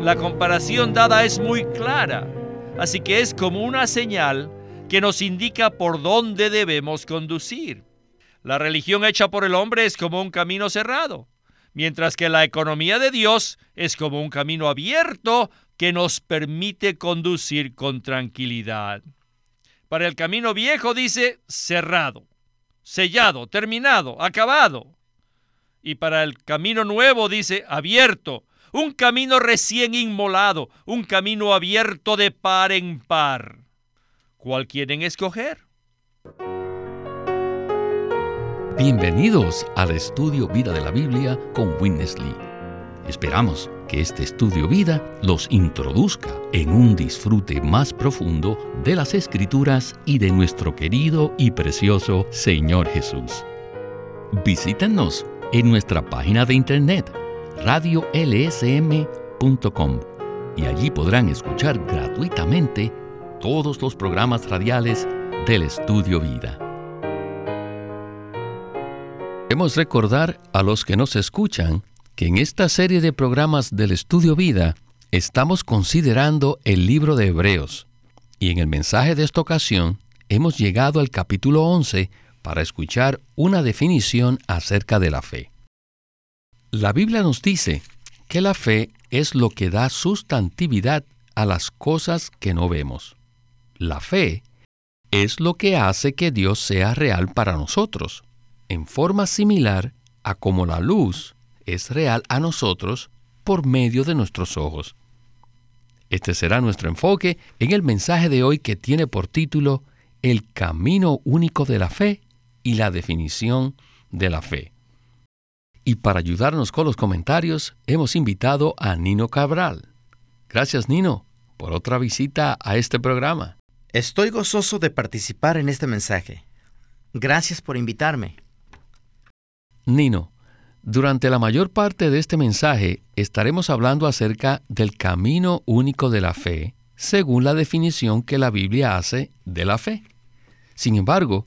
La comparación dada es muy clara, así que es como una señal que nos indica por dónde debemos conducir. La religión hecha por el hombre es como un camino cerrado, mientras que la economía de Dios es como un camino abierto que nos permite conducir con tranquilidad. Para el camino viejo dice cerrado, sellado, terminado, acabado. Y para el camino nuevo dice abierto, un camino recién inmolado, un camino abierto de par en par. ¿Cuál quieren escoger? Bienvenidos al estudio Vida de la Biblia con Witness Lee. Esperamos que este estudio vida los introduzca en un disfrute más profundo de las escrituras y de nuestro querido y precioso Señor Jesús. Visítenos en nuestra página de internet radiolsm.com y allí podrán escuchar gratuitamente todos los programas radiales del Estudio Vida. Queremos recordar a los que nos escuchan que en esta serie de programas del Estudio Vida estamos considerando el libro de Hebreos y en el mensaje de esta ocasión hemos llegado al capítulo 11 para escuchar una definición acerca de la fe. La Biblia nos dice que la fe es lo que da sustantividad a las cosas que no vemos. La fe es lo que hace que Dios sea real para nosotros, en forma similar a como la luz es real a nosotros por medio de nuestros ojos. Este será nuestro enfoque en el mensaje de hoy que tiene por título El camino único de la fe y la definición de la fe. Y para ayudarnos con los comentarios, hemos invitado a Nino Cabral. Gracias, Nino, por otra visita a este programa. Estoy gozoso de participar en este mensaje. Gracias por invitarme. Nino, durante la mayor parte de este mensaje estaremos hablando acerca del camino único de la fe, según la definición que la Biblia hace de la fe. Sin embargo,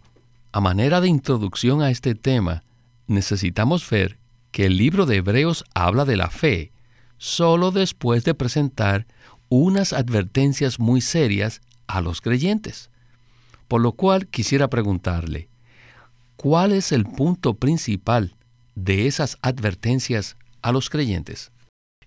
a manera de introducción a este tema, necesitamos ver que el libro de Hebreos habla de la fe solo después de presentar unas advertencias muy serias a los creyentes. Por lo cual quisiera preguntarle, ¿cuál es el punto principal de esas advertencias a los creyentes?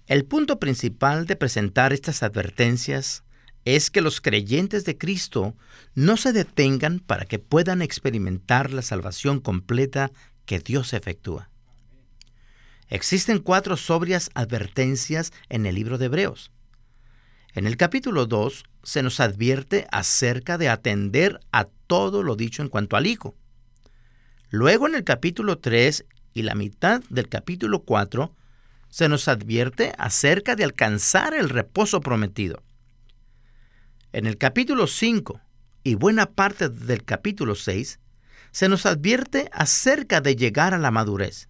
El punto principal de presentar estas advertencias es que los creyentes de Cristo no se detengan para que puedan experimentar la salvación completa que Dios efectúa. Existen cuatro sobrias advertencias en el libro de Hebreos. En el capítulo 2 se nos advierte acerca de atender a todo lo dicho en cuanto al Hijo. Luego en el capítulo 3 y la mitad del capítulo 4 se nos advierte acerca de alcanzar el reposo prometido. En el capítulo 5 y buena parte del capítulo 6 se nos advierte acerca de llegar a la madurez.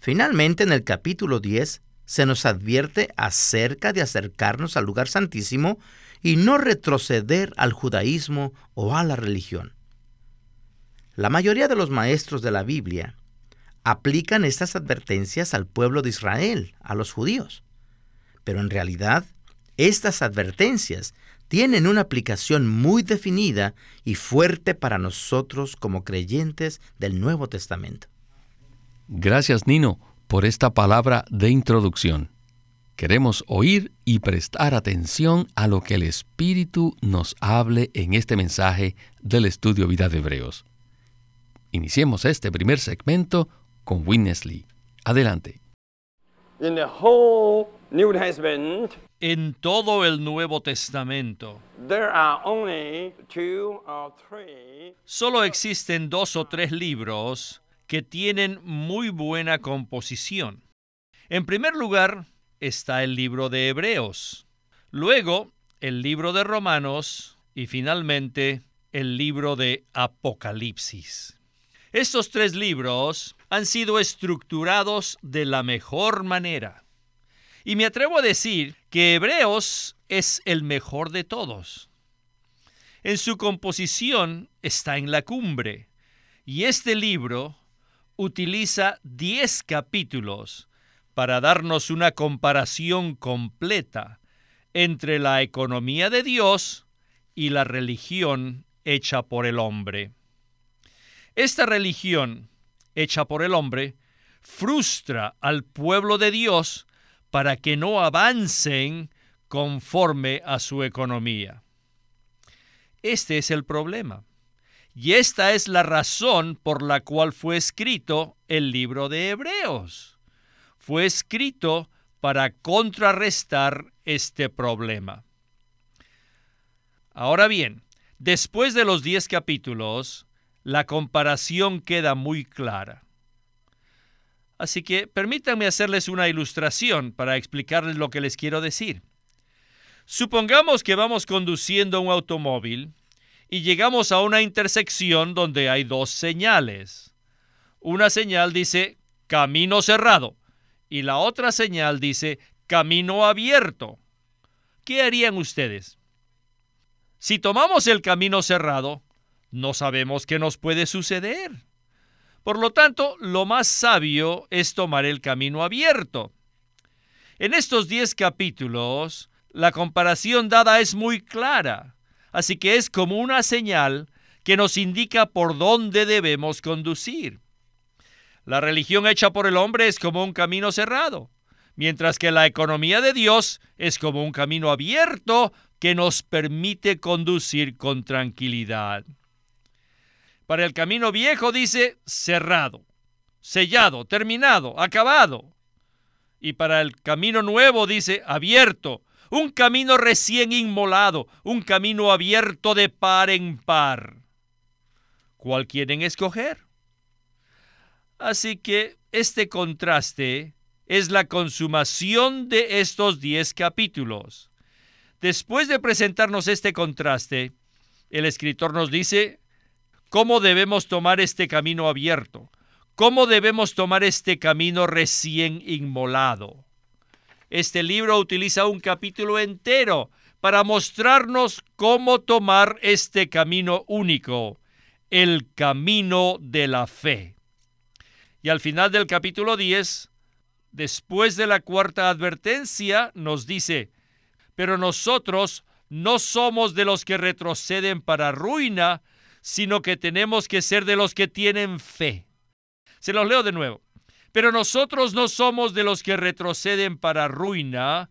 Finalmente en el capítulo 10 se nos advierte acerca de acercarnos al lugar santísimo y no retroceder al judaísmo o a la religión. La mayoría de los maestros de la Biblia aplican estas advertencias al pueblo de Israel, a los judíos. Pero en realidad, estas advertencias tienen una aplicación muy definida y fuerte para nosotros como creyentes del Nuevo Testamento. Gracias, Nino por esta palabra de introducción. Queremos oír y prestar atención a lo que el Espíritu nos hable en este mensaje del estudio Vida de Hebreos. Iniciemos este primer segmento con Witness Lee. Adelante. en todo el Nuevo Testamento, solo existen dos o tres libros que tienen muy buena composición. En primer lugar está el libro de Hebreos, luego el libro de Romanos y finalmente el libro de Apocalipsis. Estos tres libros han sido estructurados de la mejor manera. Y me atrevo a decir que Hebreos es el mejor de todos. En su composición está en la cumbre, y este libro utiliza 10 capítulos para darnos una comparación completa entre la economía de Dios y la religión hecha por el hombre. Esta religión hecha por el hombre frustra al pueblo de Dios para que no avancen conforme a su economía. Este es el problema. Y esta es la razón por la cual fue escrito el libro de Hebreos. Fue escrito para contrarrestar este problema. Ahora bien, después de los diez capítulos, la comparación queda muy clara. Así que permítanme hacerles una ilustración para explicarles lo que les quiero decir. Supongamos que vamos conduciendo un automóvil y llegamos a una intersección donde hay dos señales. Una señal dice camino cerrado y la otra señal dice camino abierto. ¿Qué harían ustedes? Si tomamos el camino cerrado, no sabemos qué nos puede suceder. Por lo tanto, lo más sabio es tomar el camino abierto. En estos diez capítulos, la comparación dada es muy clara, así que es como una señal que nos indica por dónde debemos conducir. La religión hecha por el hombre es como un camino cerrado, mientras que la economía de Dios es como un camino abierto que nos permite conducir con tranquilidad. Para el camino viejo dice cerrado, sellado, terminado, acabado. Y para el camino nuevo dice abierto, un camino recién inmolado, un camino abierto de par en par. ¿Cuál quieren escoger? Así que este contraste es la consumación de estos diez capítulos. Después de presentarnos este contraste, el escritor nos dice cómo debemos tomar este camino abierto, cómo debemos tomar este camino recién inmolado. Este libro utiliza un capítulo entero para mostrarnos cómo tomar este camino único, el camino de la fe. Y al final del capítulo 10, después de la cuarta advertencia, nos dice, pero nosotros no somos de los que retroceden para ruina, sino que tenemos que ser de los que tienen fe. Se los leo de nuevo. Pero nosotros no somos de los que retroceden para ruina,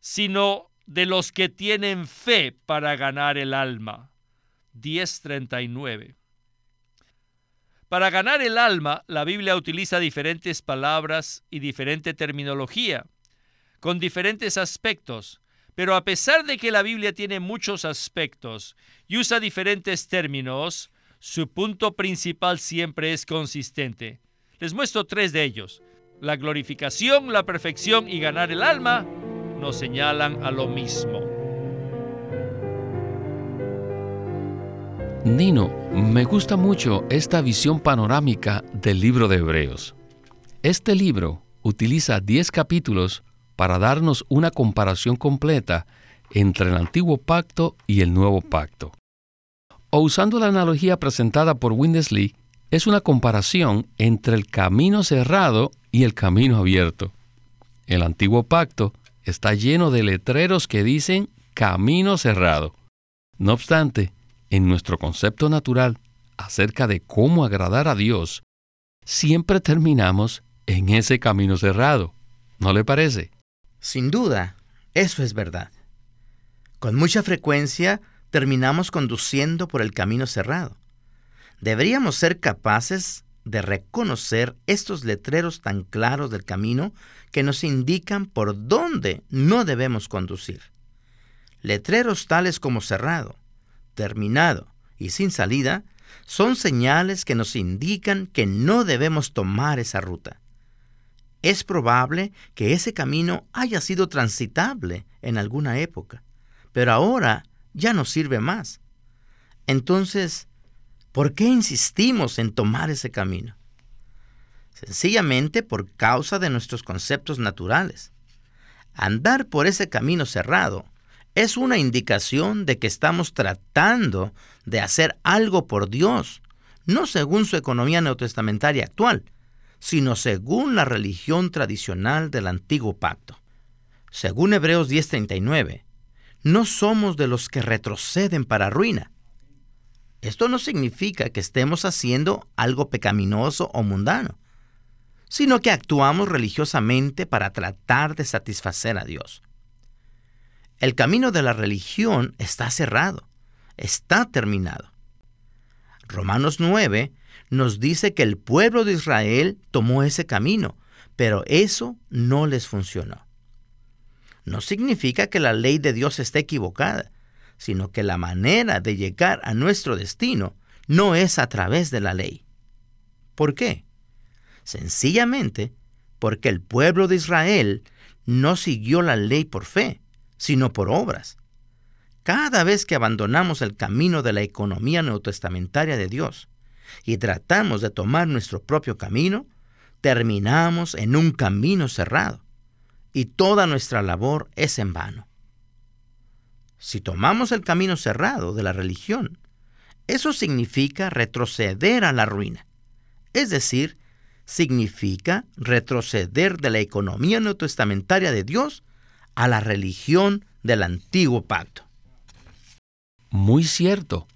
sino de los que tienen fe para ganar el alma. 1039. Para ganar el alma, la Biblia utiliza diferentes palabras y diferente terminología, con diferentes aspectos, pero a pesar de que la Biblia tiene muchos aspectos y usa diferentes términos, su punto principal siempre es consistente. Les muestro tres de ellos. La glorificación, la perfección y ganar el alma nos señalan a lo mismo. Nino, me gusta mucho esta visión panorámica del libro de Hebreos. Este libro utiliza 10 capítulos para darnos una comparación completa entre el antiguo pacto y el nuevo pacto. O usando la analogía presentada por Windesley, es una comparación entre el camino cerrado y el camino abierto. El antiguo pacto está lleno de letreros que dicen camino cerrado. No obstante, en nuestro concepto natural acerca de cómo agradar a Dios, siempre terminamos en ese camino cerrado. ¿No le parece? Sin duda, eso es verdad. Con mucha frecuencia terminamos conduciendo por el camino cerrado. Deberíamos ser capaces de reconocer estos letreros tan claros del camino que nos indican por dónde no debemos conducir. Letreros tales como cerrado, terminado y sin salida son señales que nos indican que no debemos tomar esa ruta. Es probable que ese camino haya sido transitable en alguna época, pero ahora ya no sirve más. Entonces, ¿por qué insistimos en tomar ese camino? Sencillamente por causa de nuestros conceptos naturales. Andar por ese camino cerrado es una indicación de que estamos tratando de hacer algo por Dios, no según su economía neotestamentaria actual, sino según la religión tradicional del antiguo pacto. Según Hebreos 10:39, no somos de los que retroceden para ruina. Esto no significa que estemos haciendo algo pecaminoso o mundano, sino que actuamos religiosamente para tratar de satisfacer a Dios. El camino de la religión está cerrado, está terminado. Romanos 9 nos dice que el pueblo de Israel tomó ese camino, pero eso no les funcionó. No significa que la ley de Dios esté equivocada, sino que la manera de llegar a nuestro destino no es a través de la ley. ¿Por qué? Sencillamente porque el pueblo de Israel no siguió la ley por fe, sino por obras. Cada vez que abandonamos el camino de la economía neotestamentaria de Dios y tratamos de tomar nuestro propio camino, terminamos en un camino cerrado y toda nuestra labor es en vano. Si tomamos el camino cerrado de la religión, eso significa retroceder a la ruina. Es decir, significa retroceder de la economía neotestamentaria de Dios a la religión del antiguo pacto. Muy cierto.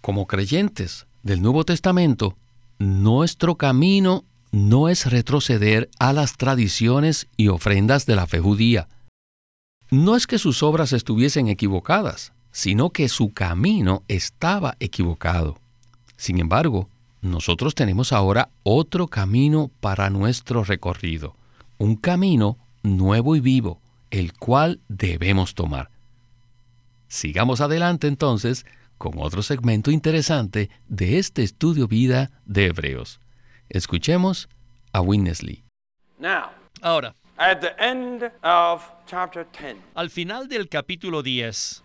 Como creyentes del Nuevo Testamento, nuestro camino no es retroceder a las tradiciones y ofrendas de la fe judía. No es que sus obras estuviesen equivocadas, sino que su camino estaba equivocado. Sin embargo, nosotros tenemos ahora otro camino para nuestro recorrido, un camino nuevo y vivo, el cual debemos tomar. Sigamos adelante entonces con otro segmento interesante de este estudio vida de Hebreos. Escuchemos a Winnesley. Ahora, al final del capítulo 10,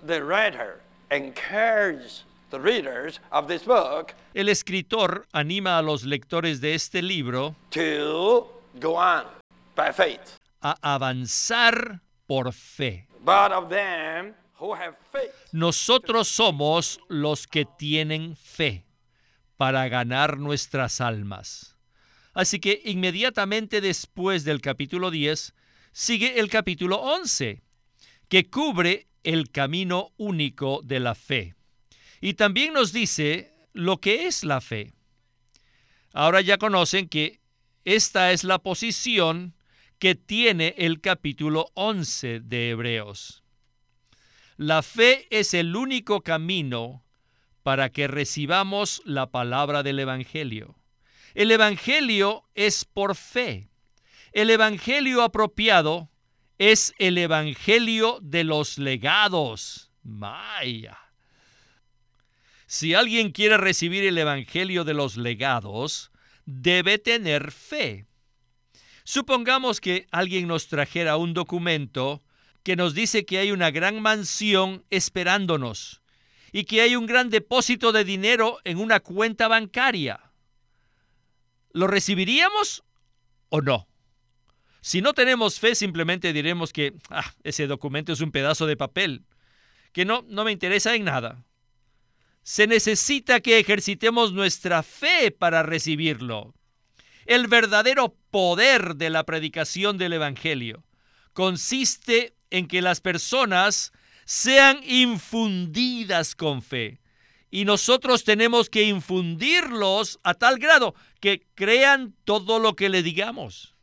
el escritor anima a los lectores de este libro a avanzar por fe. Nosotros somos los que tienen fe para ganar nuestras almas. Así que inmediatamente después del capítulo 10 sigue el capítulo 11, que cubre el camino único de la fe. Y también nos dice lo que es la fe. Ahora ya conocen que esta es la posición que tiene el capítulo 11 de Hebreos. La fe es el único camino para que recibamos la palabra del Evangelio. El Evangelio es por fe. El Evangelio apropiado es el Evangelio de los legados. Maya. Si alguien quiere recibir el Evangelio de los legados, debe tener fe. Supongamos que alguien nos trajera un documento que nos dice que hay una gran mansión esperándonos y que hay un gran depósito de dinero en una cuenta bancaria. ¿Lo recibiríamos o no? Si no tenemos fe, simplemente diremos que ah, ese documento es un pedazo de papel, que no, no me interesa en nada. Se necesita que ejercitemos nuestra fe para recibirlo. El verdadero poder de la predicación del Evangelio consiste en que las personas sean infundidas con fe. Y nosotros tenemos que infundirlos a tal grado que crean todo lo que le digamos.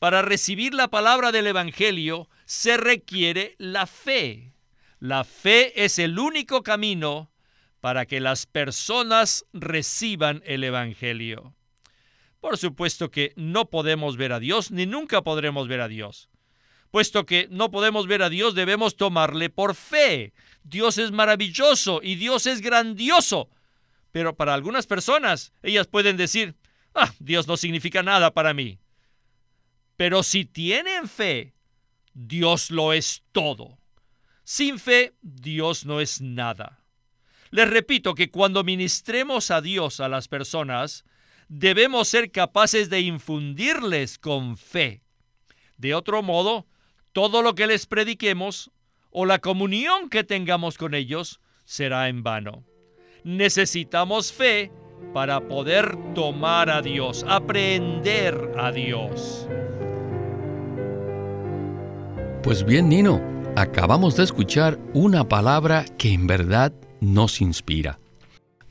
Para recibir la palabra del Evangelio se requiere la fe. La fe es el único camino para que las personas reciban el Evangelio. Por supuesto que no podemos ver a Dios ni nunca podremos ver a Dios. Puesto que no podemos ver a Dios, debemos tomarle por fe. Dios es maravilloso y Dios es grandioso. Pero para algunas personas, ellas pueden decir, ah, Dios no significa nada para mí. Pero si tienen fe, Dios lo es todo. Sin fe, Dios no es nada. Les repito que cuando ministremos a Dios a las personas, debemos ser capaces de infundirles con fe. De otro modo, todo lo que les prediquemos o la comunión que tengamos con ellos será en vano. Necesitamos fe para poder tomar a Dios, aprender a Dios. Pues bien, Nino, acabamos de escuchar una palabra que en verdad nos inspira.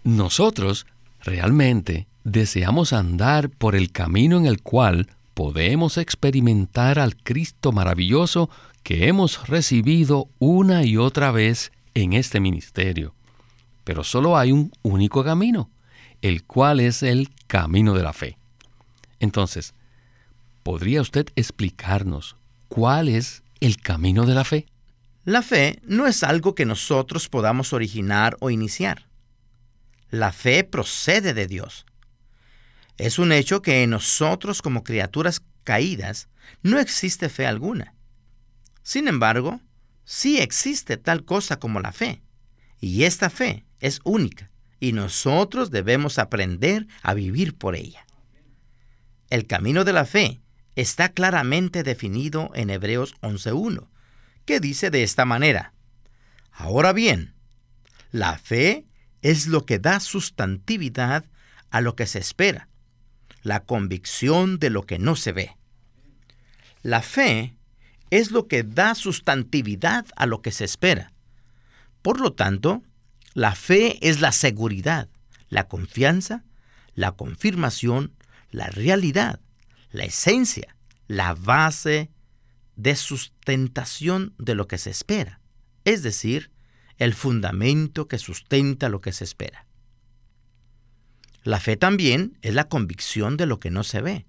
Nosotros realmente deseamos andar por el camino en el cual podemos experimentar al Cristo maravilloso que hemos recibido una y otra vez en este ministerio. Pero solo hay un único camino, el cual es el camino de la fe. Entonces, ¿podría usted explicarnos cuál es el camino de la fe? La fe no es algo que nosotros podamos originar o iniciar. La fe procede de Dios. Es un hecho que en nosotros como criaturas caídas no existe fe alguna. Sin embargo, sí existe tal cosa como la fe, y esta fe es única, y nosotros debemos aprender a vivir por ella. El camino de la fe está claramente definido en Hebreos 11.1, que dice de esta manera, Ahora bien, la fe es lo que da sustantividad a lo que se espera, la convicción de lo que no se ve. La fe es lo que da sustantividad a lo que se espera. Por lo tanto, la fe es la seguridad, la confianza, la confirmación, la realidad, la esencia, la base de sustentación de lo que se espera, es decir, el fundamento que sustenta lo que se espera. La fe también es la convicción de lo que no se ve.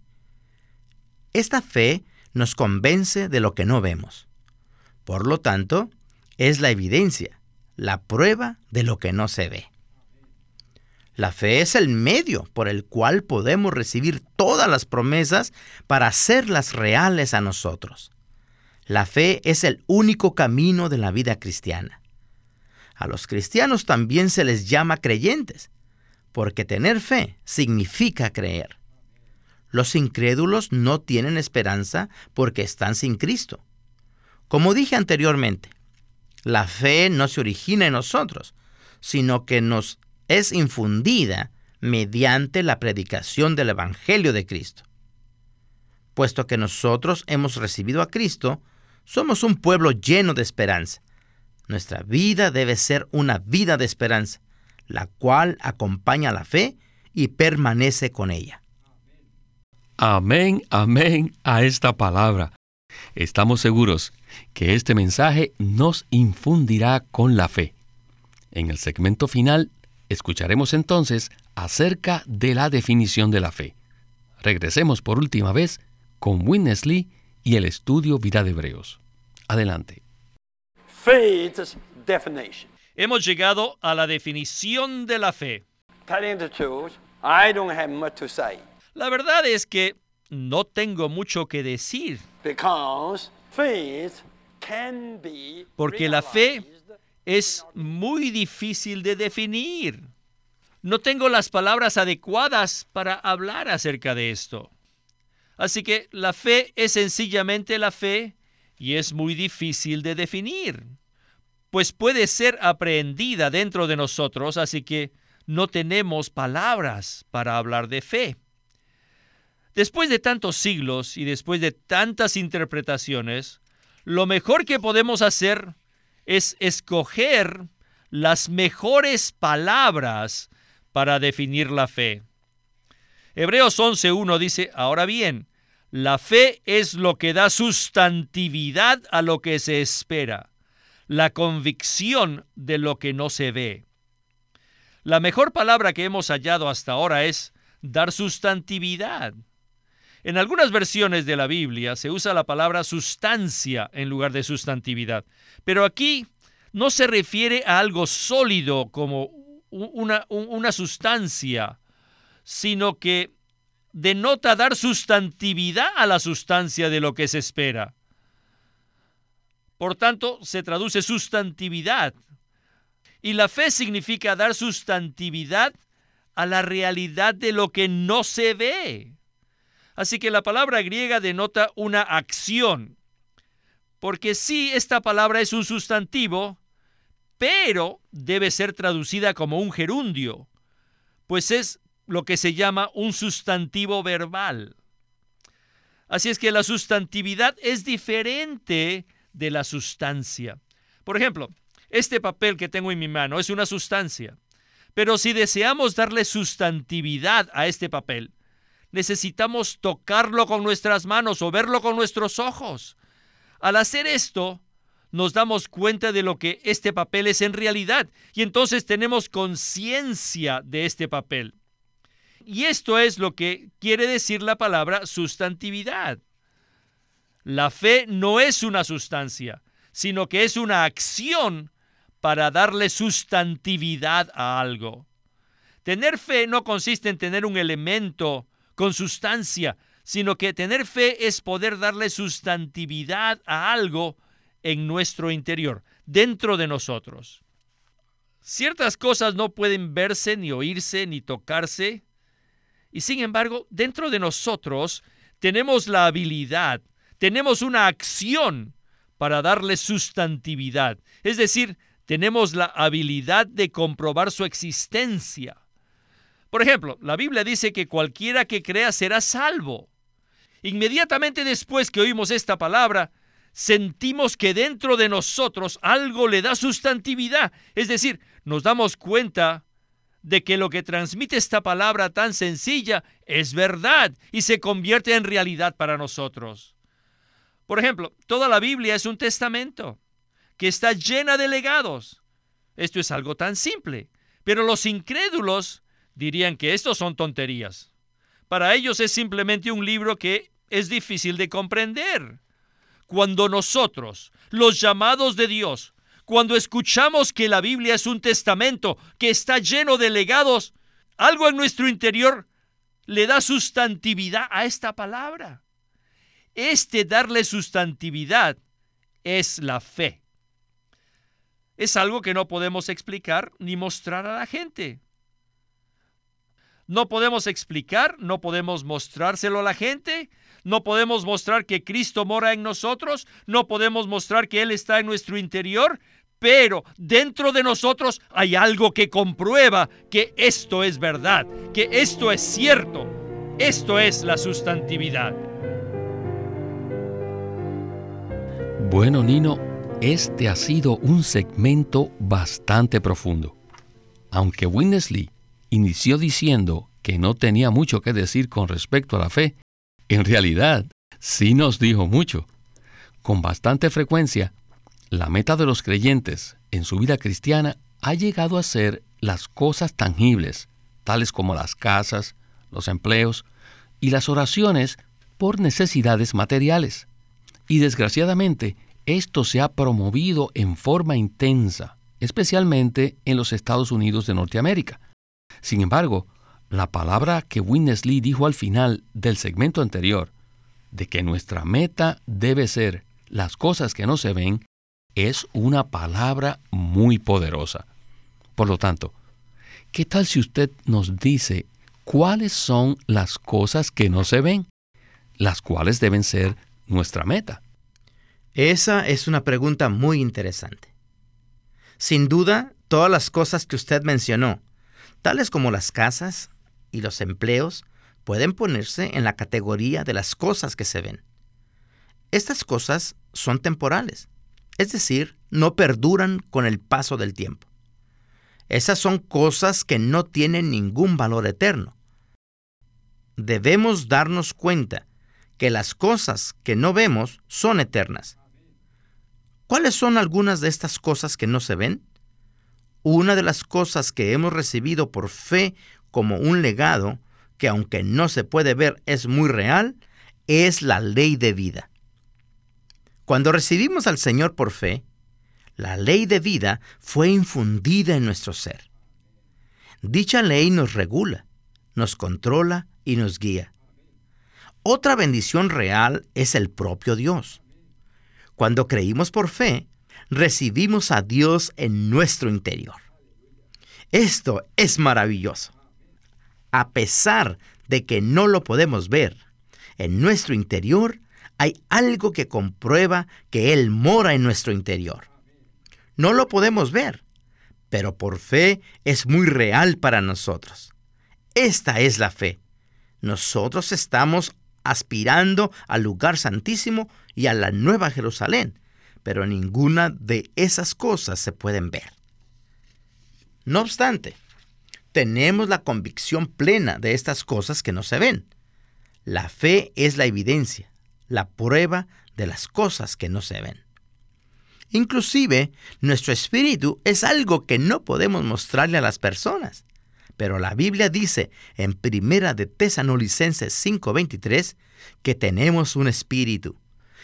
Esta fe nos convence de lo que no vemos. Por lo tanto, es la evidencia, la prueba de lo que no se ve. La fe es el medio por el cual podemos recibir todas las promesas para hacerlas reales a nosotros. La fe es el único camino de la vida cristiana. A los cristianos también se les llama creyentes, porque tener fe significa creer. Los incrédulos no tienen esperanza porque están sin Cristo. Como dije anteriormente, la fe no se origina en nosotros, sino que nos es infundida mediante la predicación del Evangelio de Cristo. Puesto que nosotros hemos recibido a Cristo, somos un pueblo lleno de esperanza. Nuestra vida debe ser una vida de esperanza, la cual acompaña la fe y permanece con ella. Amén, amén a esta palabra. Estamos seguros que este mensaje nos infundirá con la fe. En el segmento final escucharemos entonces acerca de la definición de la fe. Regresemos por última vez con Winnesley y el estudio Vida de Hebreos. Adelante. Hemos llegado a la definición de la fe. La verdad es que no tengo mucho que decir. Porque la fe es muy difícil de definir. No tengo las palabras adecuadas para hablar acerca de esto. Así que la fe es sencillamente la fe y es muy difícil de definir, pues puede ser aprehendida dentro de nosotros, así que no tenemos palabras para hablar de fe. Después de tantos siglos y después de tantas interpretaciones, lo mejor que podemos hacer es escoger las mejores palabras para definir la fe. Hebreos 11.1 dice, ahora bien, la fe es lo que da sustantividad a lo que se espera, la convicción de lo que no se ve. La mejor palabra que hemos hallado hasta ahora es dar sustantividad. En algunas versiones de la Biblia se usa la palabra sustancia en lugar de sustantividad, pero aquí no se refiere a algo sólido como una, sustancia, sino que denota dar sustantividad a la sustancia de lo que se espera. Por tanto, se traduce sustantividad. Y la fe significa dar sustantividad a la realidad de lo que no se ve. Así que la palabra griega denota una acción, porque sí, esta palabra es un sustantivo, pero debe ser traducida como un gerundio, pues es lo que se llama un sustantivo verbal. Así es que la sustantividad es diferente de la sustancia. Por ejemplo, este papel que tengo en mi mano es una sustancia, pero si deseamos darle sustantividad a este papel, necesitamos tocarlo con nuestras manos o verlo con nuestros ojos. Al hacer esto, nos damos cuenta de lo que este papel es en realidad y entonces tenemos conciencia de este papel. Y esto es lo que quiere decir la palabra sustantividad. La fe no es una sustancia, sino que es una acción para darle sustantividad a algo. Tener fe no consiste en tener un elemento con sustancia, sino que tener fe es poder darle sustantividad a algo en nuestro interior, dentro de nosotros. Ciertas cosas no pueden verse, ni oírse, ni tocarse, y sin embargo, dentro de nosotros tenemos la habilidad, tenemos una acción para darle sustantividad. Es decir, tenemos la habilidad de comprobar su existencia. Por ejemplo, la Biblia dice que cualquiera que crea será salvo. Inmediatamente después que oímos esta palabra, sentimos que dentro de nosotros algo le da sustantividad. Es decir, nos damos cuenta de que lo que transmite esta palabra tan sencilla es verdad y se convierte en realidad para nosotros. Por ejemplo, toda la Biblia es un testamento que está llena de legados. Esto es algo tan simple, pero los incrédulos dirían que estos son tonterías. Para ellos es simplemente un libro que es difícil de comprender. Cuando nosotros, los llamados de Dios, cuando escuchamos que la Biblia es un testamento que está lleno de legados, algo en nuestro interior le da sustantividad a esta palabra. Este darle sustantividad es la fe. Es algo que no podemos explicar ni mostrar a la gente. No podemos explicar, no podemos mostrárselo a la gente, no podemos mostrar que Cristo mora en nosotros, no podemos mostrar que Él está en nuestro interior, pero dentro de nosotros hay algo que comprueba que esto es verdad, que esto es cierto. Esto es la sustantividad. Bueno, Nino, este ha sido un segmento bastante profundo. Aunque Winnesley inició diciendo que no tenía mucho que decir con respecto a la fe, en realidad sí nos dijo mucho. Con bastante frecuencia la meta de los creyentes en su vida cristiana ha llegado a ser las cosas tangibles, tales como las casas, los empleos y las oraciones por necesidades materiales. Y desgraciadamente, esto se ha promovido en forma intensa, especialmente en los Estados Unidos de Norteamérica. Sin embargo, la palabra que Winnesley dijo al final del segmento anterior, de que nuestra meta debe ser las cosas que no se ven, es una palabra muy poderosa. Por lo tanto, ¿qué tal si usted nos dice cuáles son las cosas que no se ven, las cuales deben ser nuestra meta? Esa es una pregunta muy interesante. Sin duda, todas las cosas que usted mencionó, tales como las casas y los empleos, pueden ponerse en la categoría de las cosas que se ven. Estas cosas son temporales es decir, no perduran con el paso del tiempo. Esas son cosas que no tienen ningún valor eterno. Debemos darnos cuenta que las cosas que no vemos son eternas. ¿Cuáles son algunas de estas cosas que no se ven? Una de las cosas que hemos recibido por fe como un legado, que aunque no se puede ver es muy real, es la ley de vida. Cuando recibimos al Señor por fe, la ley de vida fue infundida en nuestro ser. Dicha ley nos regula, nos controla y nos guía. Otra bendición real es el propio Dios. Cuando creímos por fe, recibimos a Dios en nuestro interior. Esto es maravilloso. A pesar de que no lo podemos ver, en nuestro interior hay algo que comprueba que Él mora en nuestro interior. No lo podemos ver, pero por fe es muy real para nosotros. Esta es la fe. Nosotros estamos aspirando al lugar santísimo y a la nueva Jerusalén, pero ninguna de esas cosas se pueden ver. No obstante, tenemos la convicción plena de estas cosas que no se ven. La fe es la evidencia, la prueba de las cosas que no se ven. Inclusive, nuestro espíritu es algo que no podemos mostrarle a las personas. Pero la Biblia dice en Primera de Tesanolicenses 5:23 que tenemos un espíritu.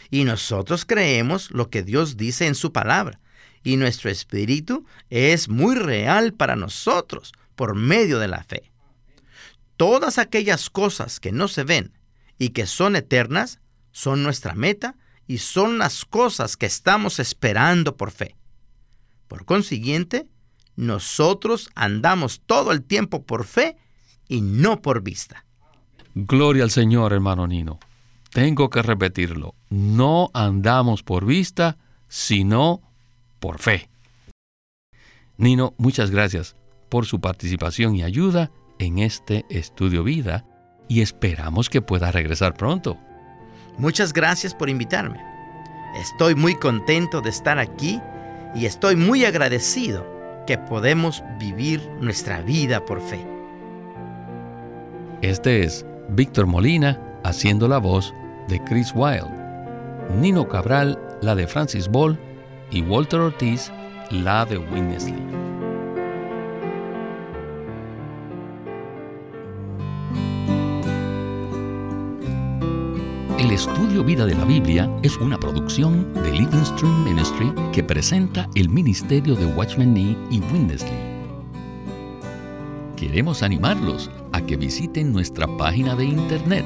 Y nosotros creemos lo que Dios dice en su palabra. Y nuestro espíritu es muy real para nosotros por medio de la fe. Todas aquellas cosas que no se ven y que son eternas son nuestra meta y son las cosas que estamos esperando por fe. Por consiguiente, nosotros andamos todo el tiempo por fe y no por vista. Gloria al Señor, hermano Nino. Tengo que repetirlo. No andamos por vista, sino por fe. Nino, muchas gracias por su participación y ayuda en este estudio vida y esperamos que pueda regresar pronto. Muchas gracias por invitarme. Estoy muy contento de estar aquí y estoy muy agradecido que podemos vivir nuestra vida por fe. Este es Víctor Molina haciendo la voz de Chris Wilde, Nino Cabral la de Francis Ball y Walter Ortiz la de Winnesley. El estudio Vida de la Biblia es una producción de Living Stream Ministry que presenta el ministerio de Watchman Nee y Winnesley. Queremos animarlos a que visiten nuestra página de internet